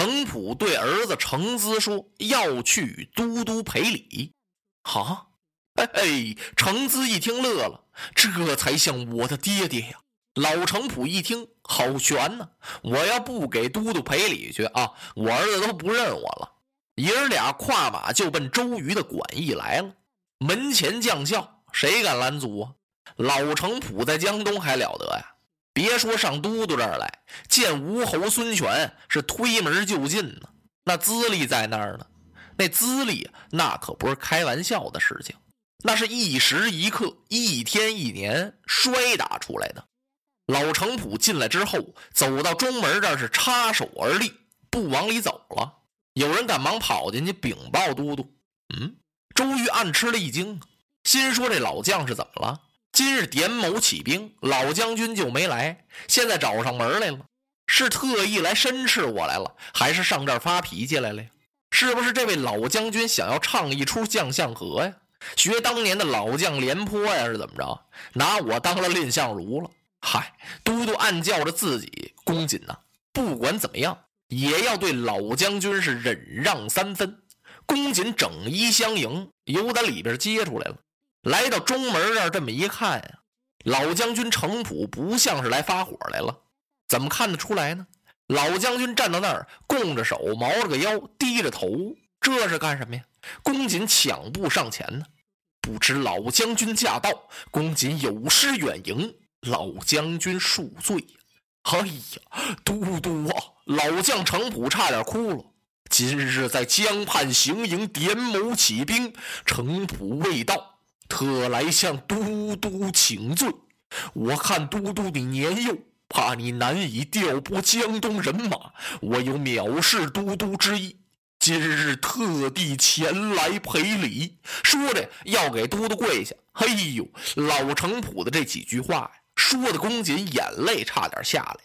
程普对儿子程资说：“要去都督赔礼。”哈，嘿嘿，程资一听乐了，这才像我的爹爹呀。老程普一听，好悬呐！我要不给都督赔礼去啊，我儿子都不认我了。爷儿俩跨马就奔周瑜的馆驿来了。门前将校，谁敢拦阻啊？老程普在江东还了得呀！别说上都督这儿来，见吴侯孙权是推门就进呢。那资历在那儿呢，那资历那可不是开玩笑的事情，那是一时一刻、一天一年摔打出来的。老程普进来之后，走到中门这儿是插手而立，不往里走了。有人赶忙跑进去禀报都督。嗯，周瑜暗吃了一惊，心说这老将是怎么了？今日点某起兵，老将军就没来，现在找上门来了，是特意来申斥我来了，还是上这儿发脾气来了呀？是不是这位老将军想要唱一出将相和呀？学当年的老将廉颇呀？是怎么着？拿我当了蔺相如了？嗨，都督暗叫着自己，公瑾呐，不管怎么样，也要对老将军是忍让三分。公瑾整衣相迎，由打里边接出来了。来到中门这儿，这么一看呀，老将军程普不像是来发火来了，怎么看得出来呢？老将军站到那儿，弓着手，毛着个腰，低着头，这是干什么呀？公瑾抢步上前呢，不知老将军驾到，公瑾有失远迎。老将军恕罪！哎呀，都督啊！老将程普差点哭了。今日在江畔行营点某起兵，程普未到，特来向都督请罪。我看都督你年幼，怕你难以调拨江东人马，我有藐视都督之意，今日特地前来赔礼。说着要给都督跪下。哎呦，老程普的这几句话呀！说的公瑾眼泪差点下来，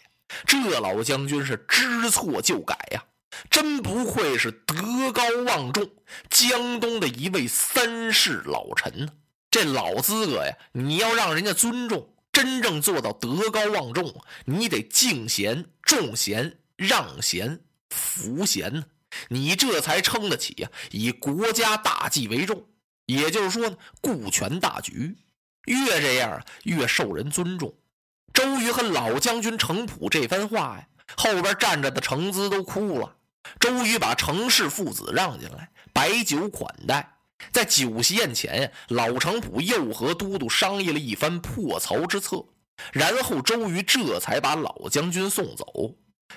这老将军是知错就改呀，真不愧是德高望重，江东的一位三世老臣呢。这老资格呀，你要让人家尊重，真正做到德高望重，你得敬贤、重贤、让贤、服贤呢，你这才撑得起呀，以国家大计为重，也就是说呢，顾全大局。越这样越受人尊重。周瑜和老将军程普这番话呀，后边站着的程资都哭了。周瑜把程氏父子让进来，摆酒款待。在酒席宴前呀，老程普又和都督商议了一番破曹之策，然后周瑜这才把老将军送走。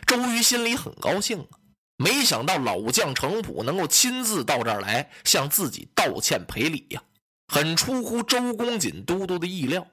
周瑜心里很高兴啊，没想到老将程普能够亲自到这儿来向自己道歉赔礼呀。很出乎周公瑾都督的意料，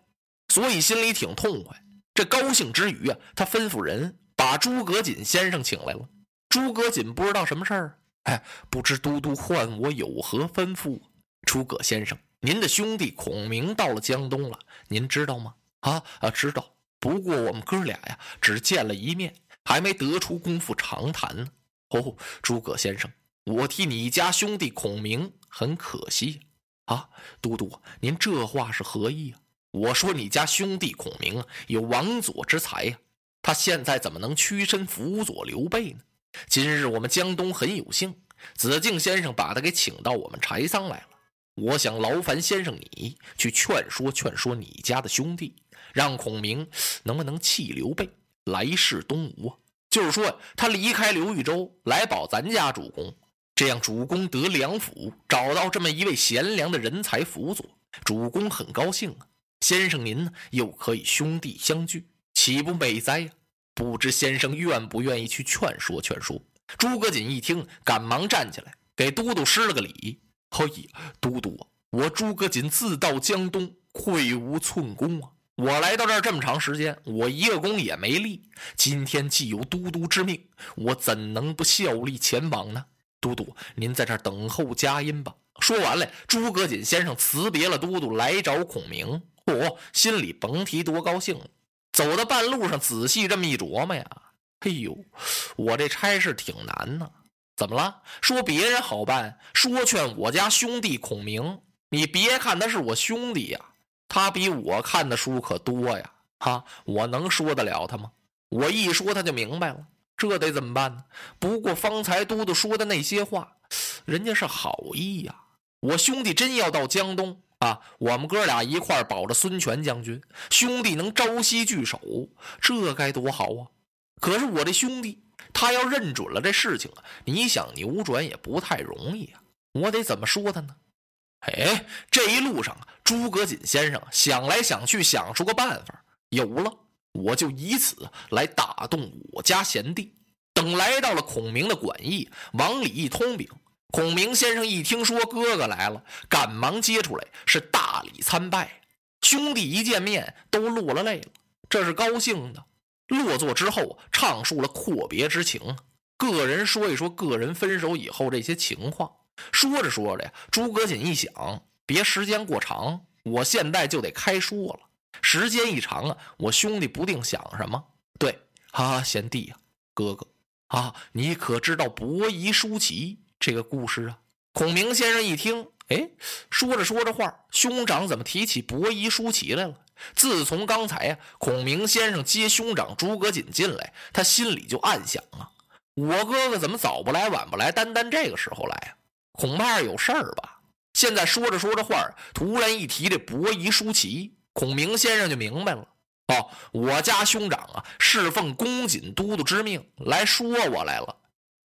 所以心里挺痛快。这高兴之余啊，他吩咐人把诸葛瑾先生请来了。诸葛瑾不知道什么事儿，哎，不知都督唤我有何吩咐？诸葛先生，您的兄弟孔明到了江东了，您知道吗？啊啊，知道。不过我们哥俩呀，只见了一面，还没得出功夫长谈呢。哦，诸葛先生，我替你家兄弟孔明很可惜。啊，都督，您这话是何意啊？我说你家兄弟孔明啊，有王佐之才呀，他现在怎么能屈身辅佐刘备呢？今日我们江东很有幸，子敬先生把他给请到我们柴桑来了。我想劳烦先生你去劝说劝说你家的兄弟，让孔明能不能弃刘备，来世东吴啊？就是说他离开刘豫州来保咱家主公。这样主公得良辅，找到这么一位贤良的人才辅佐，主公很高兴啊。先生您呢，又可以兄弟相聚，岂不美哉呀？不知先生愿不愿意去劝说劝说？诸葛瑾一听，赶忙站起来，给都督施了个礼。嘿，都督，我诸葛瑾自到江东，愧无寸功啊！我来到这儿这么长时间，我一个功也没立。今天既有都督之命，我怎能不效力前往呢？都督，您在这儿等候佳音吧。说完了，诸葛瑾先生辞别了都督，来找孔明。嚯，心里甭提多高兴了。走到半路上，仔细这么一琢磨呀，哎呦，我这差事挺难呐。怎么了？说别人好办，说劝我家兄弟孔明。你别看他是我兄弟呀，他比我看的书可多呀。哈，我能说得了他吗？我一说他就明白了。这得怎么办呢？不过方才都督说的那些话，人家是好意呀。我兄弟真要到江东啊，我们哥俩一块保着孙权将军，兄弟能朝夕聚首，这该多好啊！可是我这兄弟，他要认准了这事情啊，你想扭转也不太容易啊。我得怎么说他呢？哎，这一路上，诸葛瑾先生想来想去，想出个办法，有了，我就以此来打动我家贤弟。等来到了孔明的馆驿，往里一通禀，孔明先生一听说哥哥来了，赶忙接出来，是大礼参拜。兄弟一见面都落了泪了，这是高兴的。落座之后，畅述了阔别之情，个人说一说个人分手以后这些情况。说着说着呀，诸葛瑾一想，别时间过长，我现在就得开说了。时间一长啊，我兄弟不定想什么。对哈啊，贤弟呀，哥哥啊，你可知道伯夷叔齐这个故事啊？孔明先生一听，哎，说着说着话，兄长怎么提起伯夷叔齐来了？自从刚才呀，孔明先生接兄长诸葛瑾进来，他心里就暗想啊，我哥哥怎么早不来晚不来，单单这个时候来啊？恐怕是有事儿吧。现在说着说着话，突然一提这伯夷叔齐，孔明先生就明白了。哦，我家兄长啊，是奉公瑾都督之命来说我来了。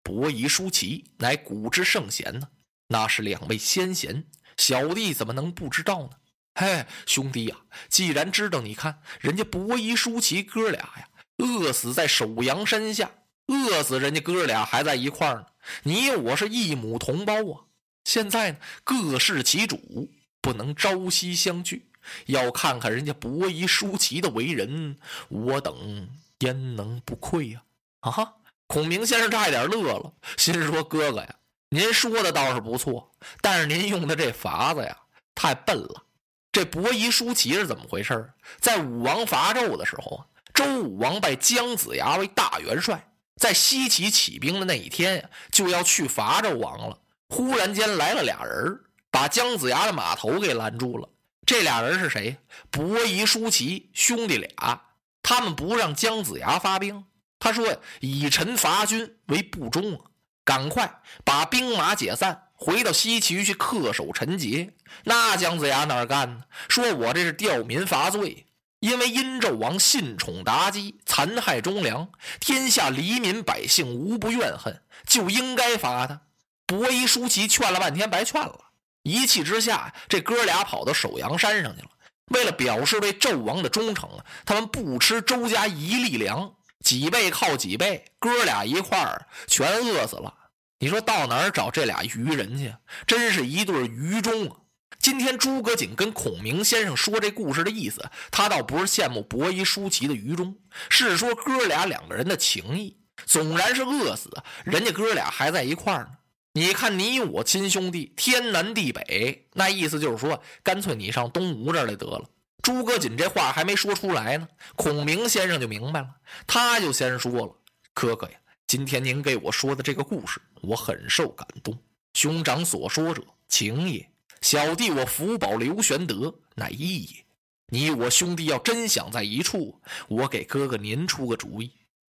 伯夷叔齐乃古之圣贤呢，那是两位先贤，小弟怎么能不知道呢？嘿，兄弟呀，既然知道，你看人家伯夷叔齐哥俩呀，饿死在首阳山下，饿死人家哥俩还在一块儿呢。你我是一母同胞啊！现在呢，各事其主，不能朝夕相聚。要看看人家伯夷叔齐的为人，我等焉能不愧呀？啊哈！孔明先生差一点乐了，心说：“哥哥呀，您说的倒是不错，但是您用的这法子呀，太笨了。这伯夷叔齐是怎么回事？在武王伐纣的时候，周武王拜姜子牙为大元帅。”在西岐起兵的那一天呀，就要去伐纣王了。忽然间来了俩人，把姜子牙的马头给拦住了。这俩人是谁？伯夷叔齐兄弟俩。他们不让姜子牙发兵，他说呀：“以臣伐君为不忠啊！赶快把兵马解散，回到西岐去恪守臣节。”那姜子牙哪干呢？说我这是吊民伐罪。因为殷纣王信宠妲己，残害忠良，天下黎民百姓无不怨恨，就应该罚他。伯夷叔齐劝了半天，白劝了。一气之下，这哥俩跑到首阳山上去了。为了表示对纣王的忠诚啊，他们不吃周家一粒粮，几倍靠几倍，哥俩一块儿全饿死了。你说到哪儿找这俩愚人去？真是一对愚忠啊！今天诸葛瑾跟孔明先生说这故事的意思，他倒不是羡慕伯夷叔齐的愚忠，是说哥俩两个人的情谊。纵然是饿死，人家哥俩还在一块儿呢。你看你我亲兄弟，天南地北，那意思就是说，干脆你上东吴这儿来得了。诸葛瑾这话还没说出来呢，孔明先生就明白了，他就先说了：“哥哥呀，今天您给我说的这个故事，我很受感动。兄长所说者，情也。”小弟我福保刘玄德乃义也，你我兄弟要真想在一处，我给哥哥您出个主意。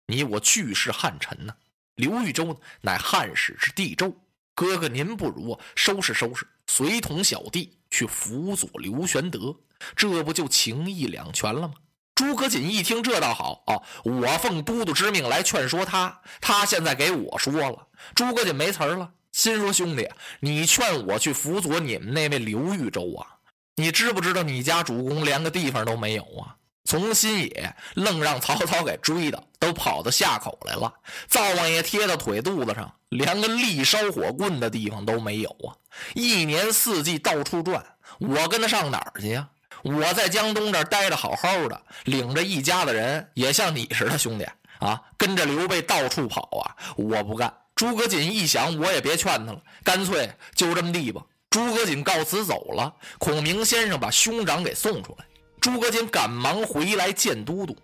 你我俱是汉臣呐，刘豫州乃汉室之地州，哥哥您不如收拾收拾，随同小弟去辅佐刘玄德，这不就情义两全了吗？诸葛瑾一听这倒好啊，我奉都督之命来劝说他，他现在给我说了，诸葛瑾没词儿了。心说：“兄弟，你劝我去辅佐你们那位刘豫州啊？你知不知道你家主公连个地方都没有啊？从新野愣让曹操给追的，都跑到下口来了。灶王爷贴到腿肚子上，连个立烧火棍的地方都没有啊！一年四季到处转，我跟他上哪儿去呀？我在江东这儿待着好好的，领着一家子人，也像你似的，兄弟啊，跟着刘备到处跑啊！我不干。”诸葛瑾一想，我也别劝他了，干脆就这么地吧。诸葛瑾告辞走了，孔明先生把兄长给送出来。诸葛瑾赶忙回来见都督，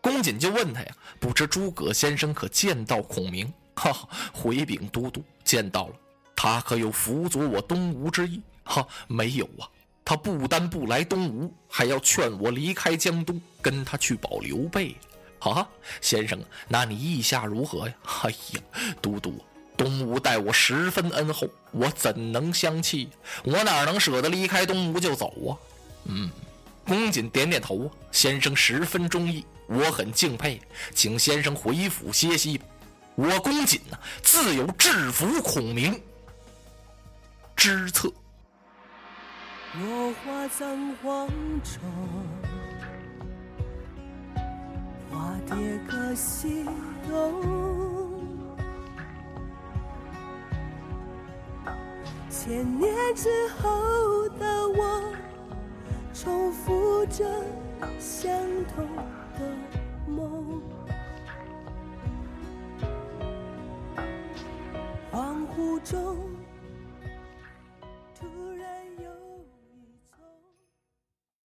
公瑾就问他呀：“不知诸葛先生可见到孔明？”哈，回禀都督，见到了。他可有辅佐我东吴之意？哈，没有啊。他不单不来东吴，还要劝我离开江东，跟他去保刘备。啊，先生，那你意下如何呀？哎呀，都督，东吴待我十分恩厚，我怎能相弃？我哪能舍得离开东吴就走啊？嗯，公瑾点点头啊，先生十分中意，我很敬佩，请先生回府歇息。我公瑾呢，自有制服孔明之策。落花葬黄冢，花蝶各西东。千年之后的我，重复着相同的梦。恍惚中。